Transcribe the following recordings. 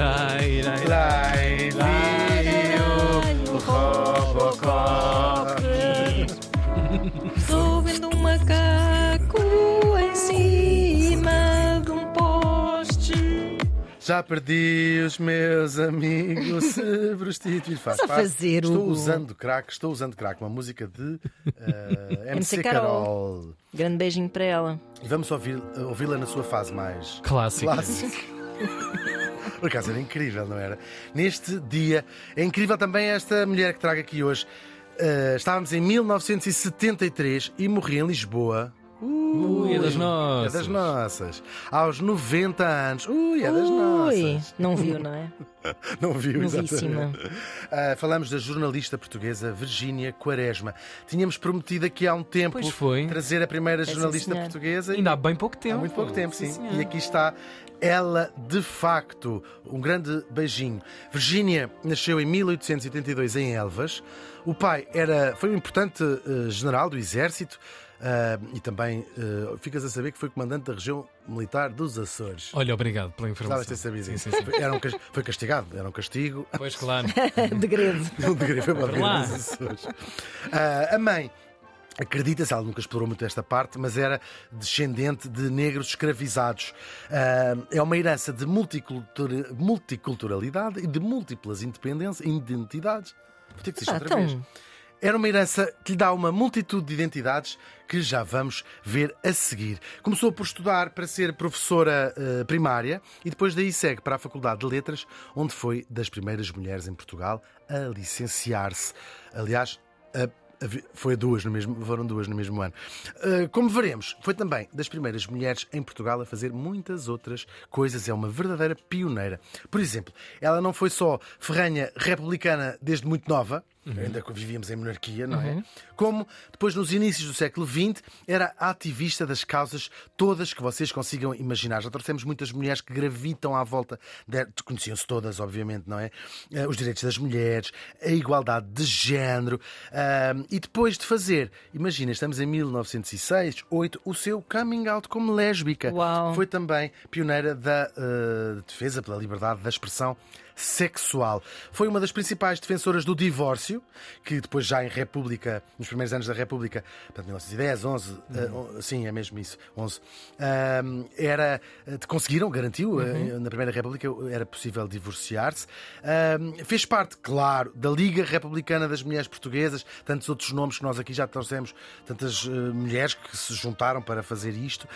Dai, dai, Lai, viu, Robocop. Estou vendo um macaco em cima de um poste. Já perdi os meus amigos se prostituir. Faz Estás a parte. fazer, Estou Hugo. usando crack, estou usando crack, uma música de eh, MC, MC Carol. Carol. Grande beijinho para ela. E vamos ouvir- ouvi-la na sua fase mais Clássico. clássica. Por acaso era incrível, não era? Neste dia, é incrível também esta mulher que trago aqui hoje. Eh, estávamos em 1973 e morri em Lisboa. Ui, é das É nossas. das nossas. Aos 90 anos. Ui, é das Ui, nossas. não viu, não é? Não viu, Novíssima. exatamente. Ah, falamos da jornalista portuguesa Virgínia Quaresma. Tínhamos prometido aqui há um tempo trazer a primeira sim, jornalista senhor. portuguesa. Ainda há bem pouco tempo. Há muito pouco tempo, sim. senhor. e aqui está ela de facto. Um grande beijinho. Virgínia nasceu em 1882 em Elvas. O pai era, foi um importante eh, general do exército. Ah, e também eh, ficas a saber que foi comandante da região militar dos Açores. Olha, obrigado pela informação. Ter sabido sim, isso. sim, sim. Foi- Era um foi castigado, era um castigo. Pois claro. Degredo. Não deveria foi uma vida dos Açores. Ah, a mãe. Acredita-se, ela nunca explorou muito esta parte, mas era descendente de negros escravizados. Ah, é uma herança de multicultura- multiculturalidade e de múltiplas independências, identidades. Vou ter que dizer Ah, isto outra vez. Era uma herança que lhe dá uma multitude de identidades que já vamos ver a seguir. Começou por estudar para ser professora eh, primária e depois daí segue para a Faculdade de Letras, onde foi das primeiras mulheres em Portugal a licenciar-se. Aliás, a- foi duas no mesmo, foram duas no mesmo ano. Eh, como veremos, foi também das primeiras mulheres em Portugal a fazer muitas outras coisas. É uma verdadeira pioneira. Por exemplo, ela não foi só ferranha republicana desde muito nova, ainda que vivíamos em monarquia, não é? Como depois, nos inícios do século XX, era ativista das causas todas que vocês consigam imaginar. Já trouxemos muitas mulheres que gravitam à volta, de... conheciam-se todas, obviamente, não é? Eh, Os direitos das mulheres, a igualdade de género. ah, e depois de fazer, imagina, estamos em 1906, 8, o seu coming out como lésbica. Uau. Foi também pioneira da eh, defesa pela liberdade da expressão sexual. Foi uma das principais defensoras do divórcio, que depois já em República, nos primeiros anos da República, portanto 1910, 11, eh, on- sim, é mesmo isso, 11, ahm, era, eh, conseguiram, garantiu, eh, na Primeira República era possível divorciar-se. Fez parte, claro, da Liga Republicana das Mulheres Portuguesas, tantos outros nomes que nós aqui já trouxemos, tantas eh, mulheres que se juntaram para fazer isto.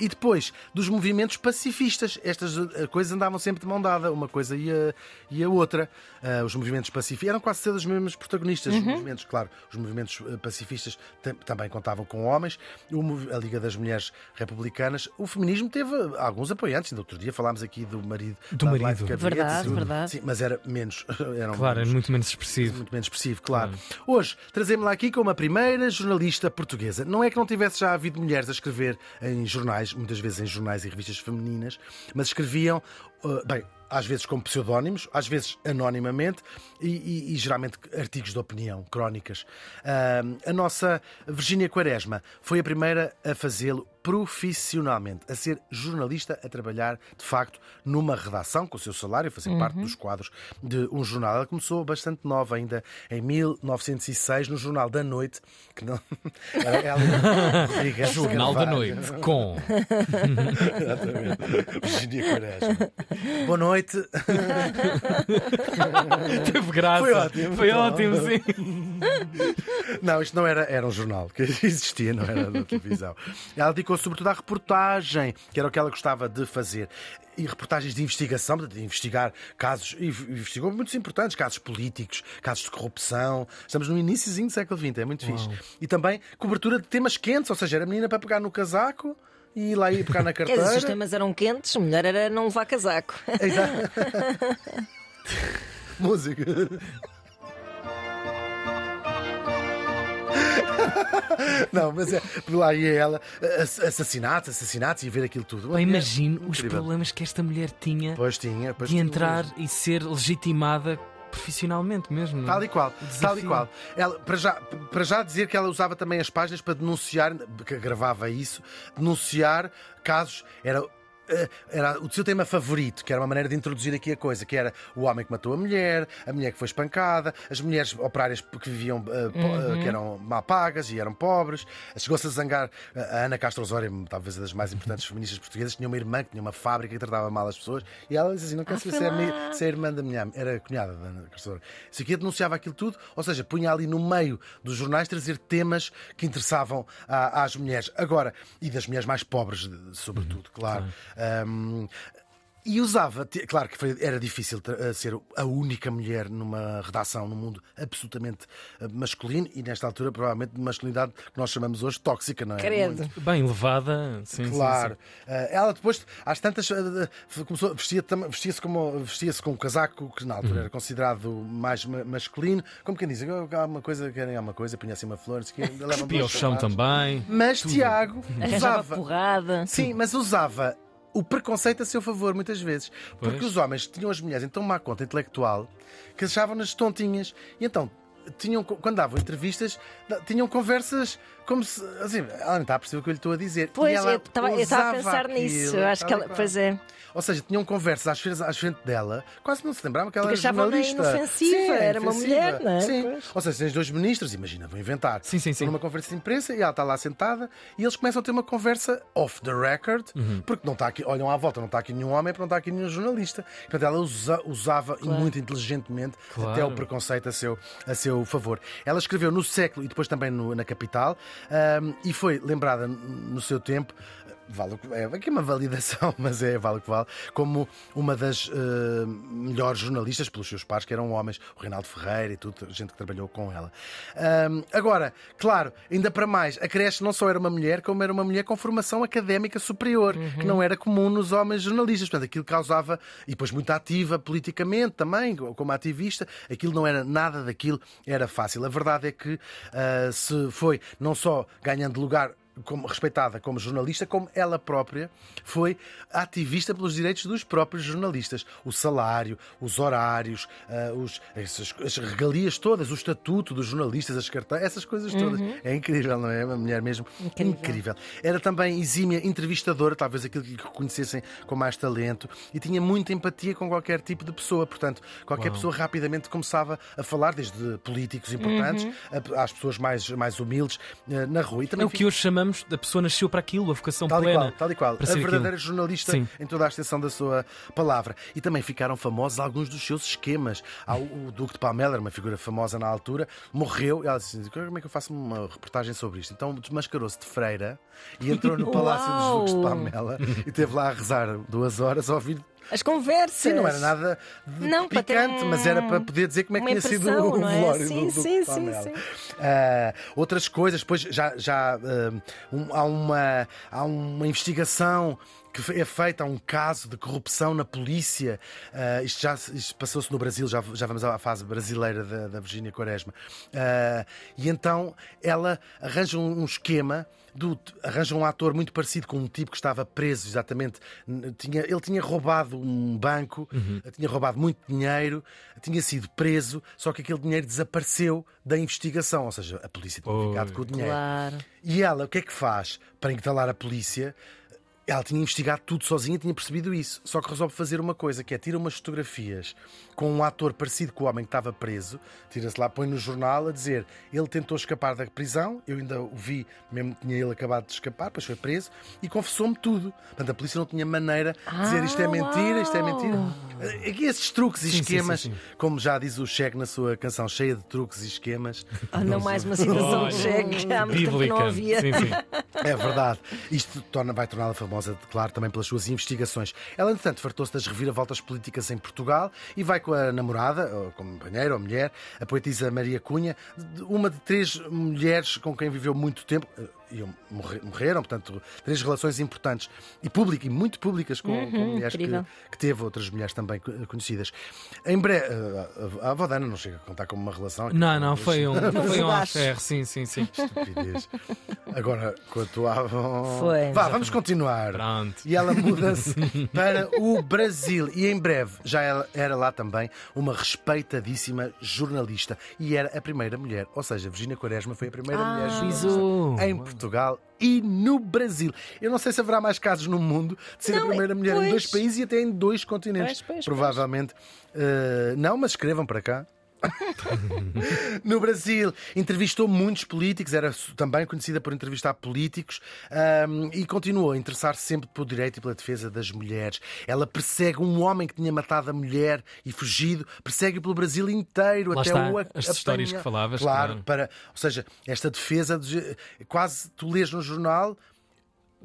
E depois, dos movimentos pacifistas, estas eh, coisas andavam sempre de mão dada, uma coisa e a, e a outra. Ah, os movimentos pacifistas eram quase todos os mesmos protagonistas. Os movimentos, claro, os movimentos eh, pacifistas tam- também contavam com homens. O a Liga das Mulheres Republicanas, o feminismo teve alguns apoiantes. Ainda outro dia falámos aqui do marido Do marido. Cabete, Verdade, sim. verdade. Sim, mas era menos. Eram Claro, é menos muito menos expressivo. muito menos expressivo, claro. Hoje trazemos-la aqui como a primeira jornalista portuguesa. Não é que não tivesse já havido mulheres a escrever em jornais, muitas vezes em jornais e revistas femininas, mas escreviam, uh, bem, às vezes com pseudónimos, às vezes anonimamente e, e- e geralmente artigos de opinião, crónicas. Ah, a nossa Virgínia Quaresma foi a primeira a fazê-lo profissionalmente, a ser jornalista, a trabalhar de facto numa redação com o seu salário, a fazer parte dos quadros de um jornal. Ela começou bastante nova, ainda em 1906, no Jornal da Noite, que não. Ela Jornal da. Noite com. Exatamente. Virgínia Quaresma. Boa noite. Teve graça. Foi ótimo. Foi ótimo, sim. Não, isto não era, era um jornal que existia, não era da televisão. Ela dedicou-se sobretudo à reportagem, que era o que ela gostava de fazer. E reportagens de investigação, de investigar casos, e investigou muitos importantes, casos políticos, casos de corrupção. Estamos no iníciozinho do século XX, é muito fixe. E também cobertura de temas quentes, ou seja, era menina para pegar no casaco e ir lá ir pegar na Quer dizer, se os carteira. temas eram quentes, melhor era não levar casaco. Exato. Música. Não, mas é, por lá ia ela, ass- assassinatos, assassinatos e ver aquilo tudo. Imagino os Incrível. problemas que esta mulher tinha Pois tinha, pois de tinha. entrar e ser legitimada profissionalmente mesmo. é? Tal e qual, O tal e desafio. qual. Ela, para, já, para já dizer que ela usava também as páginas para denunciar, que gravava isso, denunciar casos. Era era o seu tema favorito, que era uma maneira de introduzir aqui a coisa, que era o homem que matou a mulher, a mulher que foi espancada, as mulheres operárias que viviam, eh, po- Uhum. eh, que eram mal pagas e eram pobres. Chegou-se a zangar eh, a Ana Castro Osório, talvez a das mais importantes feministas portuguesas, tinha uma irmã que tinha uma fábrica que tratava mal as pessoas, e ela disse assim: Não quero Ah, saber se é, se é irmã da minha era cunhada da Ana Castro Osório. Isso aqui denunciava aquilo tudo, ou seja, punha ali no meio dos jornais trazer temas que interessavam à- às mulheres. Agora, e das mulheres mais pobres, sobretudo, claro. Ahm, e usava, claro que foi- era difícil tra- ser a única mulher numa redação num mundo absolutamente eh, masculino e nesta altura provavelmente de masculinidade que nós chamamos hoje tóxica, não é? Credo. Muito- Bem levada, sim, sim, Claro. sim. Eh, ela depois, às tantas, eh, começou, vestia vestia-se como vestia-se com um casaco que na Uhum. altura era considerado mais ma- masculino, como quem diz, "Ah, há uma coisa, querem alguma coisa, punha assim uma flor, não sei o quê, ao chão também. Mas Tiago Arranjava usava. porrada. Sim, mas usava o preconceito a seu favor, muitas vezes. Porque Pois. os homens tinham as mulheres em tão má conta intelectual que achavam-nas tontinhas. E então, tinham, quando davam entrevistas, tinham conversas como se. Assim, ela não está a perceber o que eu lhe estou a dizer. Pois, ela eu estava a pensar aquilo, nisso. Acho que ela. Pois é. Ou seja, tinham conversas às frente, às frente dela, quase não se lembravam que ela Porque era jornalista. inofensiva, era uma inofensiva. mulher, não é? Sim. Pois. Ou seja, tens dois ministros, imagina, vou inventar. Sim, sim, sim. numa conferência de imprensa e ela está lá sentada e eles começam a ter uma conversa off the record, Uhum. porque não está aqui, olham à volta, não está aqui nenhum homem, porque não está aqui nenhum jornalista. Portanto, ela usa- usava e muito inteligentemente Claro. até o preconceito a seu, a seu favor. Ela escreveu no século e depois também no- na capital ahm, e foi lembrada no seu tempo. Vale o que, é aqui uma validação, mas é vale o que vale, como uma das eh, melhores jornalistas pelos seus pares, que eram homens, o Reinaldo Ferreira e tudo, gente que trabalhou com ela. Ahm, agora, claro, ainda para mais, a creche não só era uma mulher, como era uma mulher com formação académica superior, que não era comum nos homens jornalistas. Portanto, aquilo causava, e depois muito ativa politicamente também, como ativista, aquilo não era nada daquilo, era fácil. A verdade é que ah, se foi não só ganhando lugar como respeitada como jornalista, como ela própria foi ativista pelos direitos dos próprios jornalistas. O salário, os horários, ah, os, essas- as regalias todas, o estatuto dos jornalistas, as carteiras, essas coisas todas. É incrível, não é? Uma mulher mesmo Incrível. Era também exímia entrevistadora, talvez aquilo que lhe reconhecessem com mais talento, e tinha muita empatia com qualquer tipo de pessoa. Portanto, qualquer Uau. pessoa rapidamente começava a falar, desde políticos importantes a- às pessoas mais, mais humildes eh, na rua. E também É o que hoje chamamos da pessoa nasceu para aquilo, a vocação Tal e plena. qual, tal e qual. para A ser verdadeira aquilo. jornalista Sim. em toda a extensão da sua palavra. E também ficaram famosos alguns dos seus esquemas. O, Duque de Palmela, uma figura famosa na altura, morreu e ela disse: como é que eu faço uma reportagem sobre isto? Então desmascarou-se de freira e entrou no Palácio dos! Duques de Palmela e esteve lá a rezar duas horas a ouvir. As conversas. Sim, não era nada Não, picante, um- mas era para poder dizer como é que tinha sido o é? velório Sim, do Duque sim, sim, sim. Ah, outras coisas, depois já, já ah, um- há, uma, há uma investigação que é feita, há um caso de corrupção na polícia. Ah, isto já passou-se no Brasil, já, já vamos à fase brasileira da, da Virgínia Quaresma. Ah, e então ela arranja um, um esquema. Do, arranja um ator muito parecido com um tipo que estava preso exatamente. Tinha, ele tinha roubado um banco, tinha roubado muito dinheiro, tinha sido preso, só que aquele dinheiro desapareceu da investigação, ou seja, a polícia tinha Pois. ficado com o dinheiro. Claro. E ela, o que é que faz para entalar a polícia? Ela tinha investigado tudo sozinha, tinha percebido isso. Só que resolve fazer uma coisa, que é tira umas fotografias com um ator parecido com o homem que estava preso, tira-se lá, põe no jornal a dizer ele tentou escapar da prisão, eu ainda o vi, mesmo que tinha ele acabado de escapar, depois foi preso, e confessou-me tudo. Portanto, a polícia não tinha maneira de dizer isto é Ah, mentira, isto é mentira. Aqui esses truques e Sim, esquemas, sim, sim. como já diz o Cheque na sua canção, cheia de truques e esquemas. Ah, não mais uma situação Olha, de cheque. Há muito tempo Bíblica. não havia. Sim, sim. É verdade. Isto torna, vai torná-la famosa, claro, também pelas suas investigações. Ela, entretanto, fartou-se das reviravoltas políticas em Portugal e vai com a namorada, ou companheira ou mulher, a poetisa Maria Cunha, uma de três mulheres com quem viveu muito tempo. Iam, morre- morreram, portanto, três relações importantes e públicas, e muito públicas com, com mulheres que, que teve, outras mulheres também co- conhecidas. Em breve, eh, a, a avó da Ana não chega a contar como uma relação. Não, não, foi um, foi um affair, sim, sim, sim. Estupidez. Agora, quanto à. Foi. Vá, vamos continuar. Pronto. E ela muda-se para o Brasil. E em breve já ela era lá também uma respeitadíssima jornalista. E era a primeira mulher. Ou seja, Virginia Quaresma foi a primeira Ah. mulher jornalista em Uau. Portugal e no Brasil. Eu não sei se haverá mais casos no mundo de ser Não, a primeira mulher em pois. dois países e até em dois continentes. Pois, pois. Provavelmente. eh, não, mas escrevam para cá. no Brasil, entrevistou muitos políticos, era também conhecida por entrevistar políticos ahm, e continuou a interessar-se sempre pelo direito e pela defesa das mulheres. Ela persegue um homem que tinha matado a mulher e fugido, persegue-o pelo Brasil inteiro Lá até está, o as histórias apanha. que falavas, Claro, claro. para, ou seja, esta defesa, de- quase tu lês no jornal.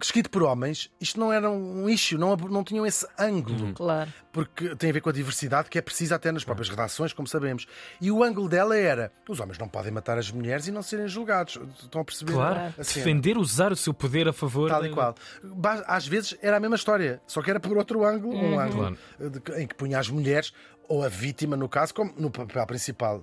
Escrito por homens, isto não era um issue, não, não tinham esse ângulo Claro. porque tem a ver com a diversidade que é precisa até nas próprias redações, como sabemos. E o ângulo dela era: os homens não podem matar as mulheres e não serem julgados. Estão a perceber? Claro, a defender, usar o seu poder a favor. Tal e qual. Às vezes era a mesma história, só que era por outro ângulo, um ângulo Claro. em que punha as mulheres, ou a vítima, no caso, como no papel principal.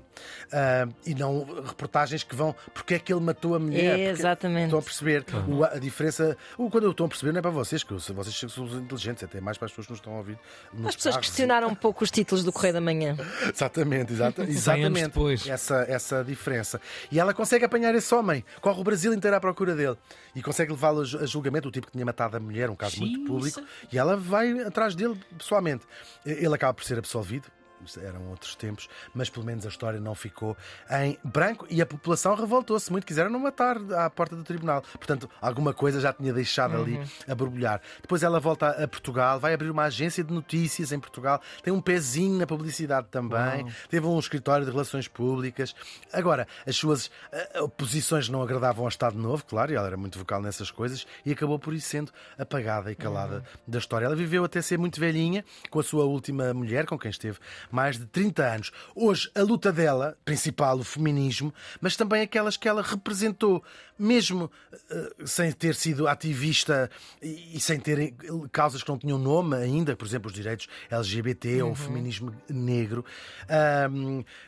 Ah, e não reportagens que vão porque é que ele matou a mulher. É, exatamente. Estão a perceber o- a diferença. o- Quando eu estou a perceber, não é para vocês, que eu- vocês são inteligentes, até mais para as pessoas que nos estão a ouvir. As pessoas carros. questionaram um pouco os títulos do Correio da Manhã. Exatamente, exata, exatamente. depois. Essa, essa diferença. E ela consegue apanhar esse homem, corre o Brasil inteiro à procura dele e consegue levá-lo a ju- a julgamento, o tipo que tinha matado a mulher, um caso muito público, isso- e ela vai atrás dele pessoalmente. Ele acaba por ser absolvido. Eram outros tempos, mas pelo menos a história não ficou em branco e a população revoltou-se muito. Quiseram não matar à porta do tribunal. Portanto, alguma coisa já tinha deixado ali a borbulhar. Depois ela volta a Portugal, vai abrir uma agência de notícias em Portugal, tem um pezinho na publicidade também, teve um escritório de relações públicas. Agora, as suas eh, oposições não agradavam ao Estado Novo, claro, e ela era muito vocal nessas coisas, e acabou por isso sendo apagada e calada da história. Ela viveu até ser muito velhinha com a sua última mulher, com quem esteve mais de 30 anos. Hoje, a luta dela, principal, o feminismo, mas também aquelas que ela representou, mesmo eh, sem ter sido ativista e, e sem ter causas que não tinham nome ainda, por exemplo, os direitos LGBT ou o feminismo negro,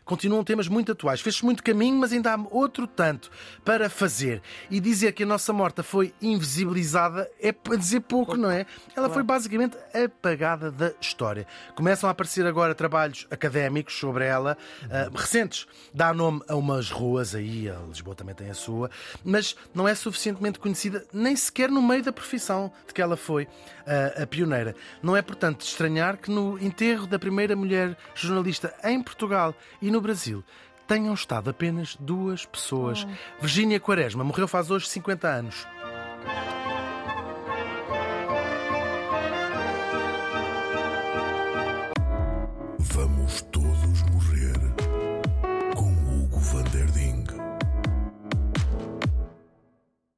continuam temas muito atuais. Fez-se muito caminho, mas ainda há outro tanto para fazer. E dizer que a nossa morta foi invisibilizada é para dizer pouco, não é? Ela foi basicamente apagada da história. Começam a aparecer agora trabalhos académicos sobre ela, ah, recentes. Dá nome a umas ruas aí, a Lisboa também tem a sua, mas não é suficientemente conhecida nem sequer no meio da profissão de que ela foi ah, a pioneira. Não é, portanto, de estranhar que no enterro da primeira mulher jornalista em Portugal e no Brasil tenham estado apenas duas pessoas. Virgínia Quaresma morreu faz hoje 50 anos.